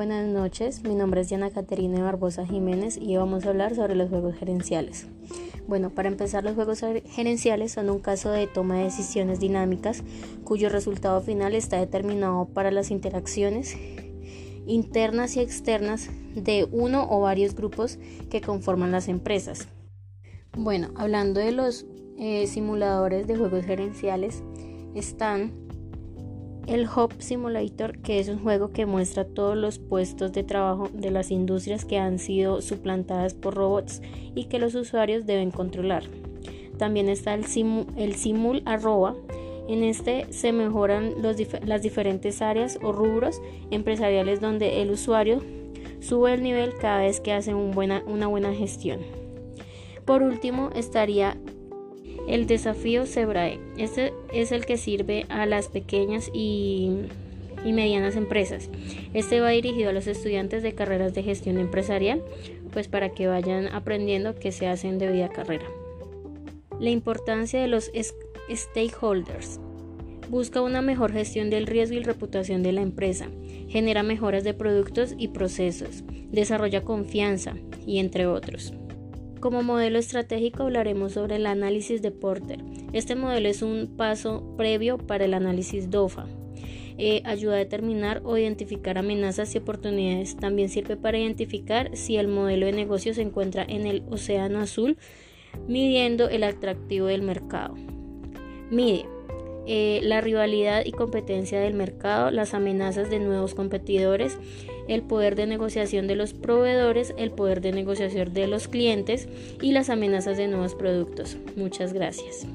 Buenas noches, mi nombre es Diana Caterina Barbosa Jiménez y vamos a hablar sobre los juegos gerenciales. Bueno, para empezar, los juegos gerenciales son un caso de toma de decisiones dinámicas cuyo resultado final está determinado para las interacciones internas y externas de uno o varios grupos que conforman las empresas. Bueno, hablando de los eh, simuladores de juegos gerenciales, están el Hub Simulator, que es un juego que muestra todos los puestos de trabajo de las industrias que han sido suplantadas por robots y que los usuarios deben controlar. También está el, el Simul Arroba. En este se mejoran las diferentes áreas o rubros empresariales donde el usuario sube el nivel cada vez que hace una buena gestión. Por último estaría el desafío Sebrae. Este es el que sirve a las pequeñas y, medianas empresas. Este va dirigido a los estudiantes de carreras de gestión empresarial, pues para que vayan aprendiendo qué se hacen de vida carrera. La importancia de los stakeholders. Busca una mejor gestión del riesgo y reputación de la empresa, genera mejoras de productos y procesos, desarrolla confianza y entre otros. Como modelo estratégico hablaremos sobre el análisis de Porter. Este modelo es un paso previo para el análisis DOFA. Eh, ayuda a determinar o identificar amenazas y oportunidades. También sirve para identificar si el modelo de negocio se encuentra en el océano azul, midiendo el atractivo del mercado. Mide eh, la rivalidad y competencia del mercado, las amenazas de nuevos competidores, el poder de negociación de los proveedores, el poder de negociación de los clientes y las amenazas de nuevos productos. Muchas gracias.